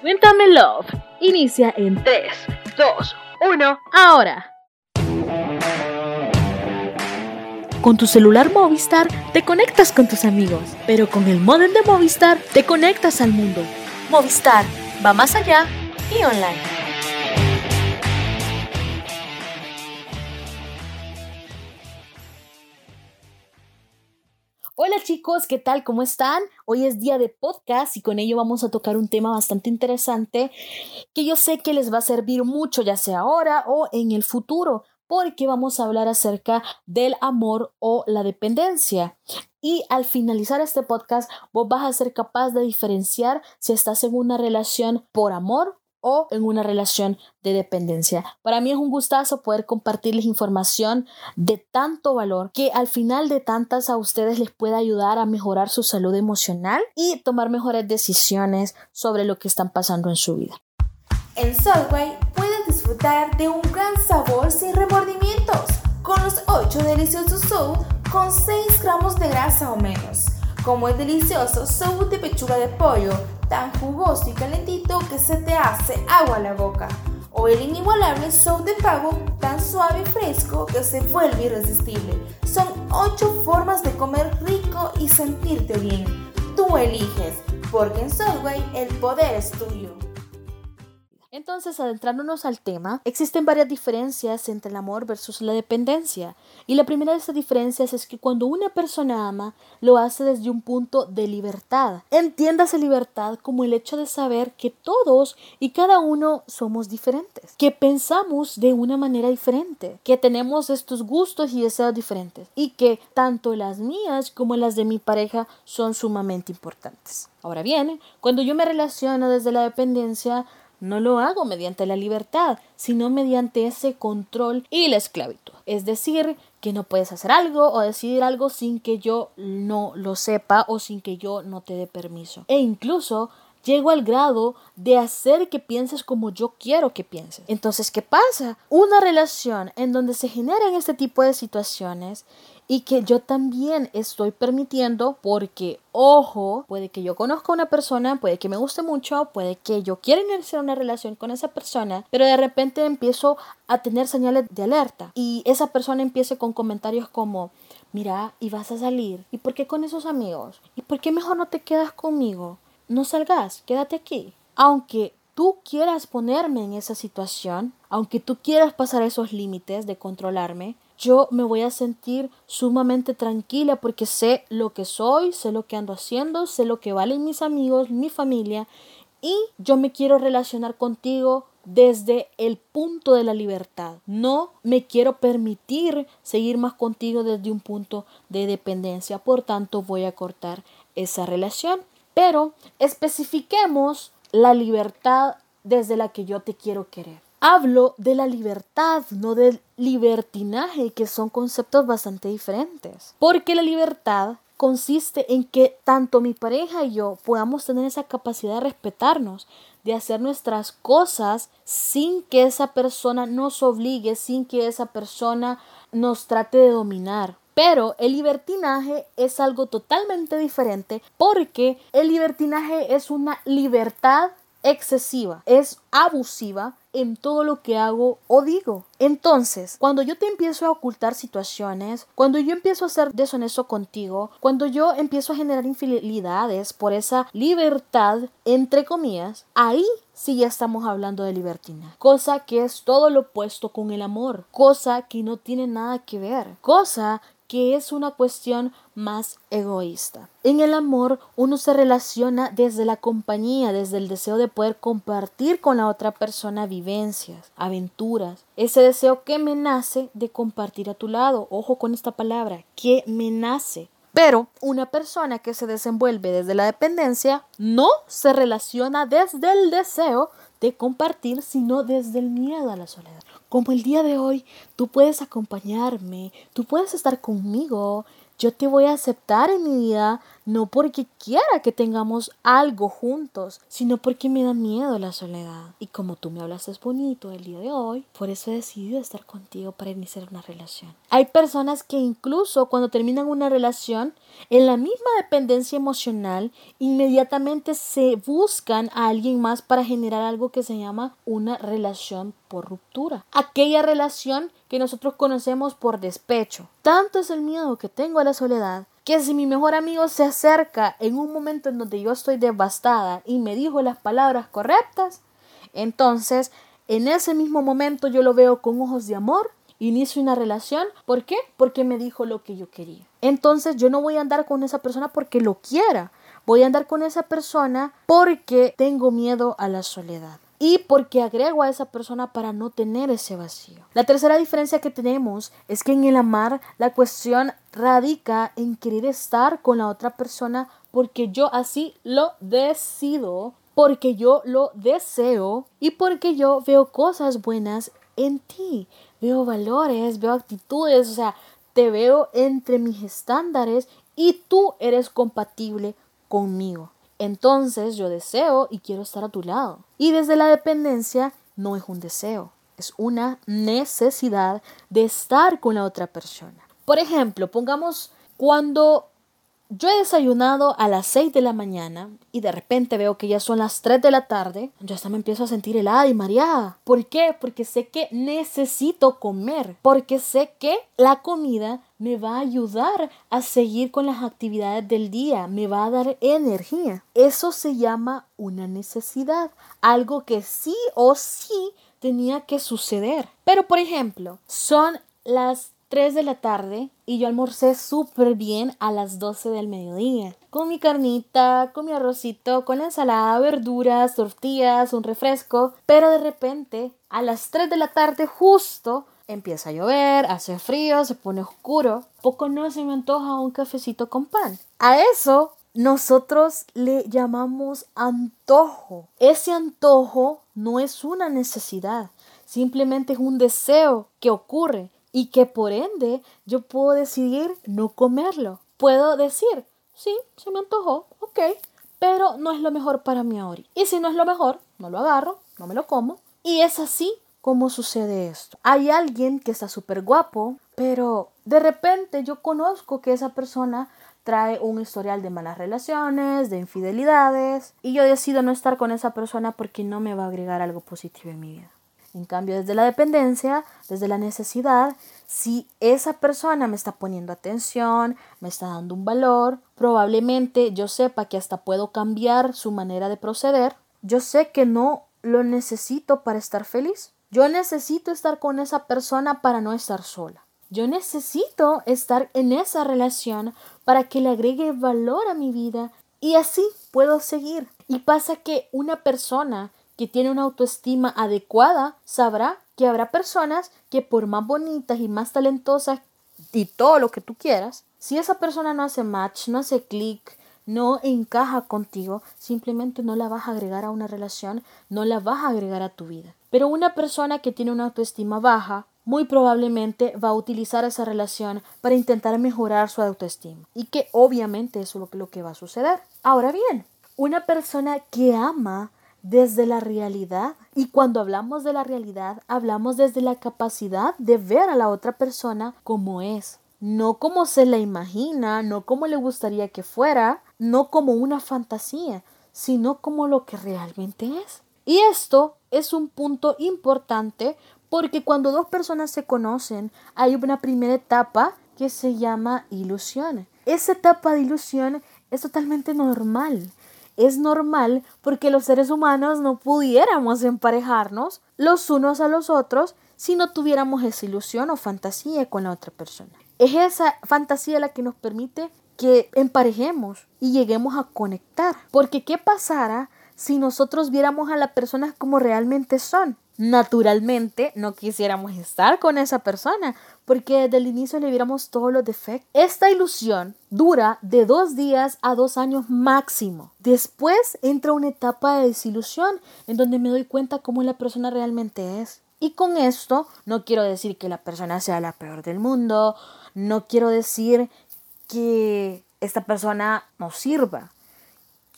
Cuéntame Love inicia en 3, 2, 1, ahora. Con tu celular Movistar te conectas con tus amigos, pero con el modem de Movistar te conectas al mundo. Movistar va más allá y online. Hola chicos, ¿qué tal? ¿Cómo están? Hoy es día de podcast y con ello vamos a tocar un tema bastante interesante que yo sé que les va a servir mucho, ya sea ahora o en el futuro, porque vamos a hablar acerca del amor o la dependencia. Y al finalizar este podcast, vos vas a ser capaz de diferenciar si estás en una relación por amor o en una relación de dependencia. Para mí es un gustazo poder compartirles información de tanto valor que al final de tantas a ustedes les pueda ayudar a mejorar su salud emocional y tomar mejores decisiones sobre lo que están pasando en su vida. En Subway puedes disfrutar de un gran sabor sin remordimientos con los 8 deliciosos sub con 6 gramos de grasa o menos. Como el delicioso sub de pechuga de pollo, tan jugoso y calentito que se te hace agua a la boca. O el inigualable sub de pavo, tan suave y fresco que se vuelve irresistible. Son 8 formas de comer rico y sentirte bien. Tú eliges, porque en Subway el poder es tuyo. Entonces, adentrándonos al tema, existen varias diferencias entre el amor versus la dependencia. Y la primera de esas diferencias es que cuando una persona ama, lo hace desde un punto de libertad. Entiéndase libertad como el hecho de saber que todos y cada uno somos diferentes, que pensamos de una manera diferente, que tenemos estos gustos y deseos diferentes y que tanto las mías como las de mi pareja son sumamente importantes. Ahora bien, cuando yo me relaciono desde la dependencia, no lo hago mediante la libertad, sino mediante ese control y la esclavitud. Es decir, que no puedes hacer algo o decidir algo sin que yo no lo sepa o sin que yo no te dé permiso. E incluso llego al grado de hacer que pienses como yo quiero que pienses. Entonces, ¿qué pasa? Una relación en donde se generan este tipo de situaciones y que yo también estoy permitiendo porque, ojo, puede que yo conozca a una persona, puede que me guste mucho, puede que yo quiera iniciar una relación con esa persona, pero de repente empiezo a tener señales de alerta y esa persona empieza con comentarios como, mira, y vas a salir, ¿y por qué con esos amigos? ¿Y por qué mejor no te quedas conmigo? No salgas, quédate aquí. Aunque tú quieras ponerme en esa situación, aunque tú quieras pasar esos límites de controlarme, yo me voy a sentir sumamente tranquila porque sé lo que soy, sé lo que ando haciendo, sé lo que valen mis amigos, mi familia y yo me quiero relacionar contigo desde el punto de la libertad. No me quiero permitir seguir más contigo desde un punto de dependencia. Por tanto, voy a cortar esa relación. Pero especifiquemos la libertad desde la que yo te quiero querer. Hablo de la libertad, no del libertinaje, que son conceptos bastante diferentes. Porque la libertad consiste en que tanto mi pareja y yo podamos tener esa capacidad de respetarnos, de hacer nuestras cosas sin que esa persona nos obligue, sin que esa persona nos trate de dominar. Pero el libertinaje es algo totalmente diferente porque el libertinaje es una libertad excesiva, es abusiva en todo lo que hago o digo. Entonces, cuando yo te empiezo a ocultar situaciones, cuando yo empiezo a ser deshonesto contigo, cuando yo empiezo a generar infidelidades por esa libertad, entre comillas, ahí sí ya estamos hablando de libertina. Cosa que es todo lo opuesto con el amor. Cosa que no tiene nada que ver. Cosa que es una cuestión más egoísta. En el amor uno se relaciona desde la compañía, desde el deseo de poder compartir con la otra persona vivencias, aventuras, ese deseo que me nace de compartir a tu lado. Ojo con esta palabra, que me nace. Pero una persona que se desenvuelve desde la dependencia no se relaciona desde el deseo de compartir, sino desde el miedo a la soledad. Como el día de hoy, tú puedes acompañarme, tú puedes estar conmigo, yo te voy a aceptar en mi vida no porque quiera que tengamos algo juntos, sino porque me da miedo la soledad. Y como tú me hablas es bonito el día de hoy, por eso he decidido estar contigo para iniciar una relación. Hay personas que incluso cuando terminan una relación, en la misma dependencia emocional, inmediatamente se buscan a alguien más para generar algo que se llama una relación por ruptura. Aquella relación que nosotros conocemos por despecho. Tanto es el miedo que tengo a la soledad que si mi mejor amigo se acerca en un momento en donde yo estoy devastada y me dijo las palabras correctas, entonces en ese mismo momento yo lo veo con ojos de amor, inicio una relación. ¿Por qué? Porque me dijo lo que yo quería. Entonces yo no voy a andar con esa persona porque lo quiera. Voy a andar con esa persona porque tengo miedo a la soledad y porque agrego a esa persona para no tener ese vacío. La tercera diferencia que tenemos es que en el amar la cuestión radica en querer estar con la otra persona porque yo así lo decido, porque yo lo deseo y porque yo veo cosas buenas en ti, veo valores, veo actitudes, o sea, te veo entre mis estándares y tú eres compatible conmigo. Entonces yo deseo y quiero estar a tu lado. Y desde la dependencia no es un deseo, es una necesidad de estar con la otra persona. Por ejemplo, pongamos cuando yo he desayunado a las 6 de la mañana y de repente veo que ya son las 3 de la tarde, ya hasta me empiezo a sentir helada y mareada. ¿Por qué? Porque sé que necesito comer, porque sé que la comida me va a ayudar a seguir con las actividades del día, me va a dar energía. Eso se llama una necesidad, algo que sí o sí tenía que suceder. Pero por ejemplo, son las 3 de la tarde y yo almorcé súper bien a las 12 del mediodía. Con mi carnita, con mi arrocito, con la ensalada, verduras, tortillas, un refresco. Pero de repente, a las 3 de la tarde justo, empieza a llover, hace frío, se pone oscuro. Poco no se me antoja un cafecito con pan. A eso nosotros le llamamos antojo. Ese antojo no es una necesidad, simplemente es un deseo que ocurre y que por ende yo puedo decidir no comerlo. Puedo decir, sí, se me antojó, ok, pero no es lo mejor para mí ahora. Y si no es lo mejor, no lo agarro, no me lo como. Y es así como sucede esto. Hay alguien que está súper guapo, pero de repente yo conozco que esa persona trae un historial de malas relaciones, de infidelidades, y yo decido no estar con esa persona porque no me va a agregar algo positivo en mi vida. En cambio, desde la dependencia, desde la necesidad, si esa persona me está poniendo atención, me está dando un valor, probablemente yo sepa que hasta puedo cambiar su manera de proceder. Yo sé que no lo necesito para estar feliz. Yo necesito estar con esa persona para no estar sola. Yo necesito estar en esa relación para que le agregue valor a mi vida y así puedo seguir. Y pasa que una persona que tiene una autoestima adecuada sabrá que habrá personas que por más bonitas y más talentosas y todo lo que tú quieras, si esa persona no hace match, no hace clic, no encaja contigo, simplemente no la vas a agregar a una relación, no la vas a agregar a tu vida. Pero una persona que tiene una autoestima baja, muy probablemente va a utilizar esa relación para intentar mejorar su autoestima. Y que obviamente eso es lo que va a suceder. Ahora bien, una persona que ama desde la realidad. Y cuando hablamos de la realidad, hablamos desde la capacidad de ver a la otra persona como es. No como se la imagina, no como le gustaría que fuera, no como una fantasía, sino como lo que realmente es. Y esto es un punto importante porque cuando dos personas se conocen, hay una primera etapa que se llama ilusión. Esa etapa de ilusión es totalmente normal es normal porque los seres humanos no pudiéramos emparejarnos los unos a los otros si no tuviéramos esa ilusión o fantasía con la otra persona. Es esa fantasía la que nos permite que emparejemos y lleguemos a conectar. Porque ¿qué pasara si nosotros viéramos a las personas como realmente son? Naturalmente no quisiéramos estar con esa persona porque desde el inicio le viéramos todos los defectos. Esta ilusión dura de dos días a dos años máximo. Después entra una etapa de desilusión en donde me doy cuenta cómo la persona realmente es. Y con esto no quiero decir que la persona sea la peor del mundo, no quiero decir que esta persona no sirva.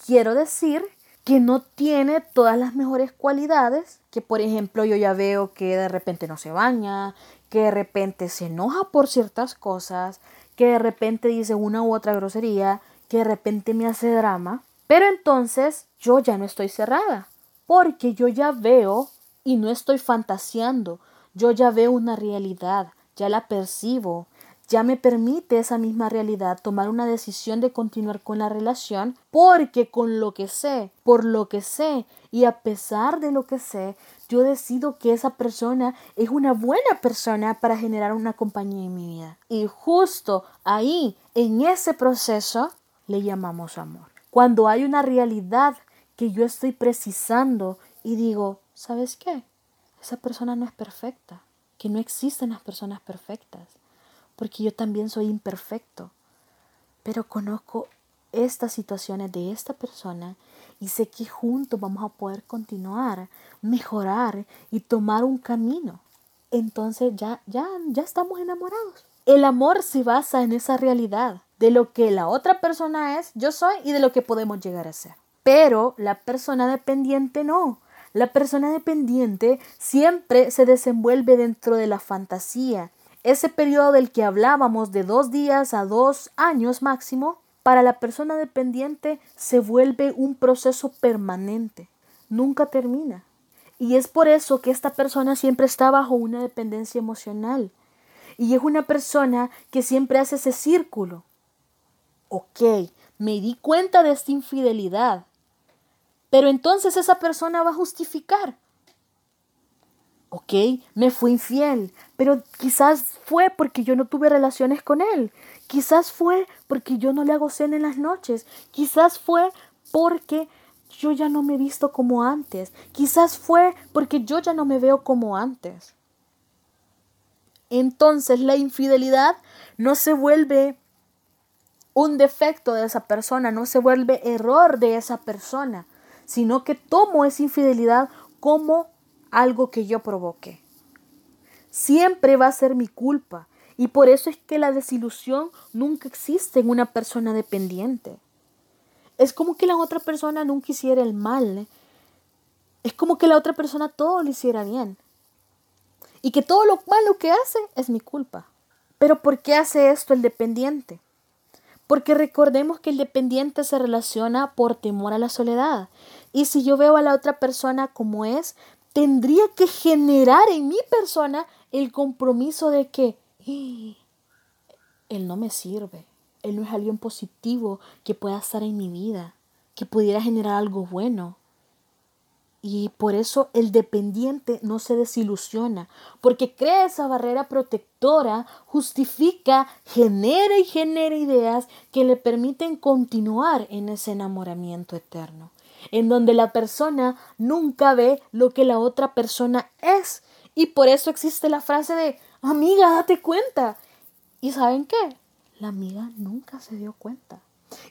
Quiero decir que no tiene todas las mejores cualidades, que por ejemplo yo ya veo que de repente no se baña, que de repente se enoja por ciertas cosas, que de repente dice una u otra grosería, que de repente me hace drama. Pero entonces yo ya no estoy cerrada, porque yo ya veo y no estoy fantaseando, yo ya veo una realidad, ya la percibo, ya me permite esa misma realidad tomar una decisión de continuar con la relación porque con lo que sé, por lo que sé y a pesar de lo que sé, yo decido que esa persona es una buena persona para generar una compañía en mi vida. Y justo ahí, en ese proceso, le llamamos amor. Cuando hay una realidad que yo estoy precisando y digo, ¿sabes qué? Esa persona no es perfecta, que no existen las personas perfectas porque yo también soy imperfecto, pero conozco estas situaciones de esta persona y sé que juntos vamos a poder continuar, mejorar y tomar un camino. Entonces ya ya ya estamos enamorados. El amor se basa en esa realidad de lo que la otra persona es, yo soy y de lo que podemos llegar a ser. Pero la persona dependiente no. La persona dependiente siempre se desenvuelve dentro de la fantasía, ese periodo del que hablábamos de dos días a dos años máximo, para la persona dependiente se vuelve un proceso permanente, nunca termina. Y es por eso que esta persona siempre está bajo una dependencia emocional. Y es una persona que siempre hace ese círculo. Ok, me di cuenta de esta infidelidad. Pero entonces esa persona va a justificar. Ok, me fue infiel, pero quizás fue porque yo no tuve relaciones con él. Quizás fue porque yo no le hago cena en las noches. Quizás fue porque yo ya no me he visto como antes. Quizás fue porque yo ya no me veo como antes. Entonces la infidelidad no se vuelve un defecto de esa persona, no se vuelve error de esa persona, sino que tomo esa infidelidad como algo que yo provoqué. Siempre va a ser mi culpa y por eso es que la desilusión nunca existe en una persona dependiente. Es como que la otra persona nunca hiciera el mal. ¿eh? Es como que la otra persona todo lo hiciera bien. Y que todo lo malo que hace es mi culpa. Pero ¿por qué hace esto el dependiente? Porque recordemos que el dependiente se relaciona por temor a la soledad. Y si yo veo a la otra persona como es, tendría que generar en mi persona el compromiso de que él no me sirve, él no es alguien positivo que pueda estar en mi vida, que pudiera generar algo bueno. Y por eso el dependiente no se desilusiona, porque crea esa barrera protectora, justifica, genera y genera ideas que le permiten continuar en ese enamoramiento eterno en donde la persona nunca ve lo que la otra persona es. Y por eso existe la frase de, amiga, date cuenta. ¿Y saben qué? La amiga nunca se dio cuenta.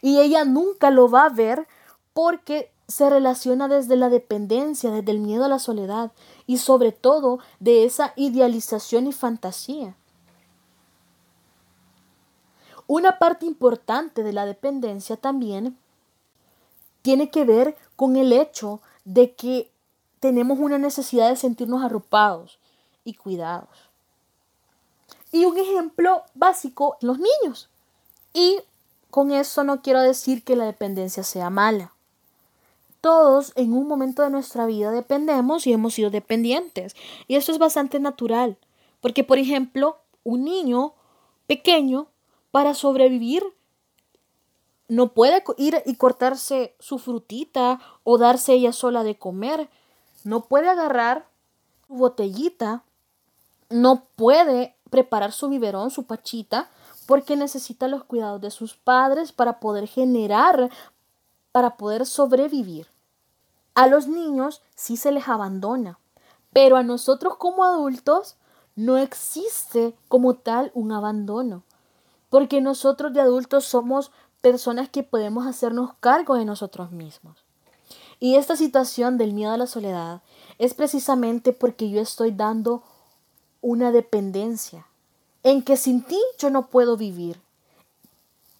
Y ella nunca lo va a ver porque se relaciona desde la dependencia, desde el miedo a la soledad y sobre todo de esa idealización y fantasía. Una parte importante de la dependencia también tiene que ver con el hecho de que tenemos una necesidad de sentirnos arropados y cuidados. Y un ejemplo básico, los niños. Y con eso no quiero decir que la dependencia sea mala. Todos en un momento de nuestra vida dependemos y hemos sido dependientes. Y eso es bastante natural. Porque, por ejemplo, un niño pequeño, para sobrevivir, no puede ir y cortarse su frutita o darse ella sola de comer. No puede agarrar su botellita. No puede preparar su biberón, su pachita, porque necesita los cuidados de sus padres para poder generar, para poder sobrevivir. A los niños sí se les abandona, pero a nosotros como adultos no existe como tal un abandono, porque nosotros de adultos somos personas que podemos hacernos cargo de nosotros mismos. Y esta situación del miedo a la soledad es precisamente porque yo estoy dando una dependencia en que sin ti yo no puedo vivir.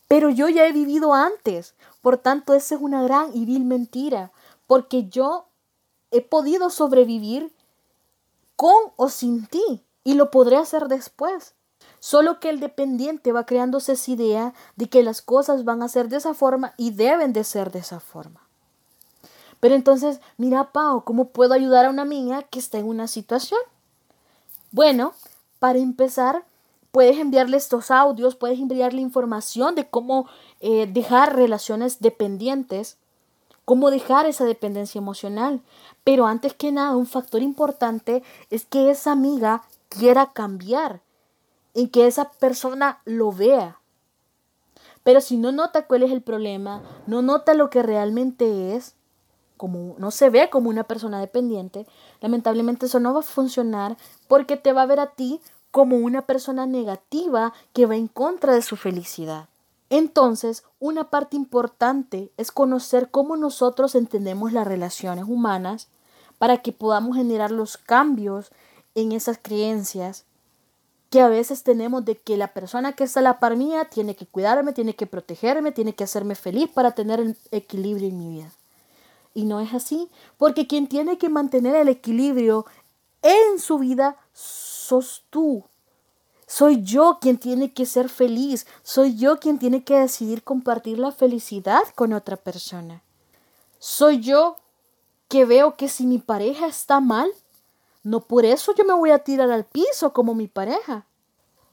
Pero yo ya he vivido antes. Por tanto, esa es una gran y vil mentira. Porque yo he podido sobrevivir con o sin ti. Y lo podré hacer después. Solo que el dependiente va creándose esa idea de que las cosas van a ser de esa forma y deben de ser de esa forma. Pero entonces, mira, Pau, ¿cómo puedo ayudar a una amiga que está en una situación? Bueno, para empezar, puedes enviarle estos audios, puedes enviarle información de cómo eh, dejar relaciones dependientes, cómo dejar esa dependencia emocional. Pero antes que nada, un factor importante es que esa amiga quiera cambiar, en que esa persona lo vea. Pero si no nota cuál es el problema, no nota lo que realmente es, como no se ve como una persona dependiente, lamentablemente eso no va a funcionar porque te va a ver a ti como una persona negativa que va en contra de su felicidad. Entonces, una parte importante es conocer cómo nosotros entendemos las relaciones humanas para que podamos generar los cambios en esas creencias que a veces tenemos de que la persona que está a la par mía tiene que cuidarme, tiene que protegerme, tiene que hacerme feliz para tener el equilibrio en mi vida. Y no es así, porque quien tiene que mantener el equilibrio en su vida sos tú. Soy yo quien tiene que ser feliz, soy yo quien tiene que decidir compartir la felicidad con otra persona. Soy yo que veo que si mi pareja está mal, no por eso yo me voy a tirar al piso como mi pareja.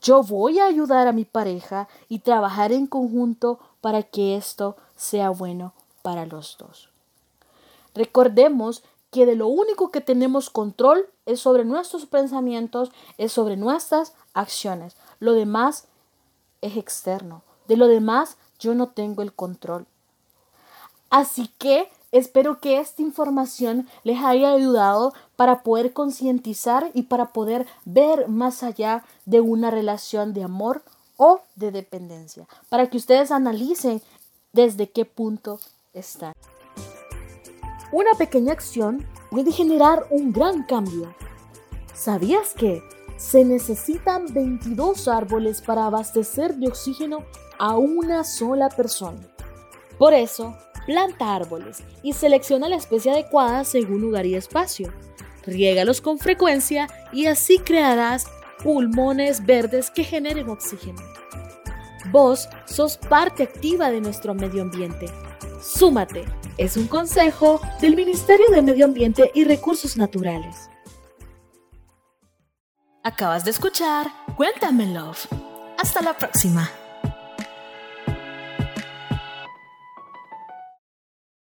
Yo voy a ayudar a mi pareja y trabajar en conjunto para que esto sea bueno para los dos. Recordemos que de lo único que tenemos control es sobre nuestros pensamientos, es sobre nuestras acciones. Lo demás es externo. De lo demás yo no tengo el control. Así que Espero que esta información les haya ayudado para poder concientizar y para poder ver más allá de una relación de amor o de dependencia, para que ustedes analicen desde qué punto están. Una pequeña acción puede generar un gran cambio. ¿Sabías que se necesitan 22 árboles para abastecer de oxígeno a una sola persona? Por eso, Planta árboles y selecciona la especie adecuada según lugar y espacio. Riégalos con frecuencia y así crearás pulmones verdes que generen oxígeno. Vos sos parte activa de nuestro medio ambiente. Súmate. Es un consejo del Ministerio de Medio Ambiente y Recursos Naturales. Acabas de escuchar Cuéntame Love. Hasta la próxima.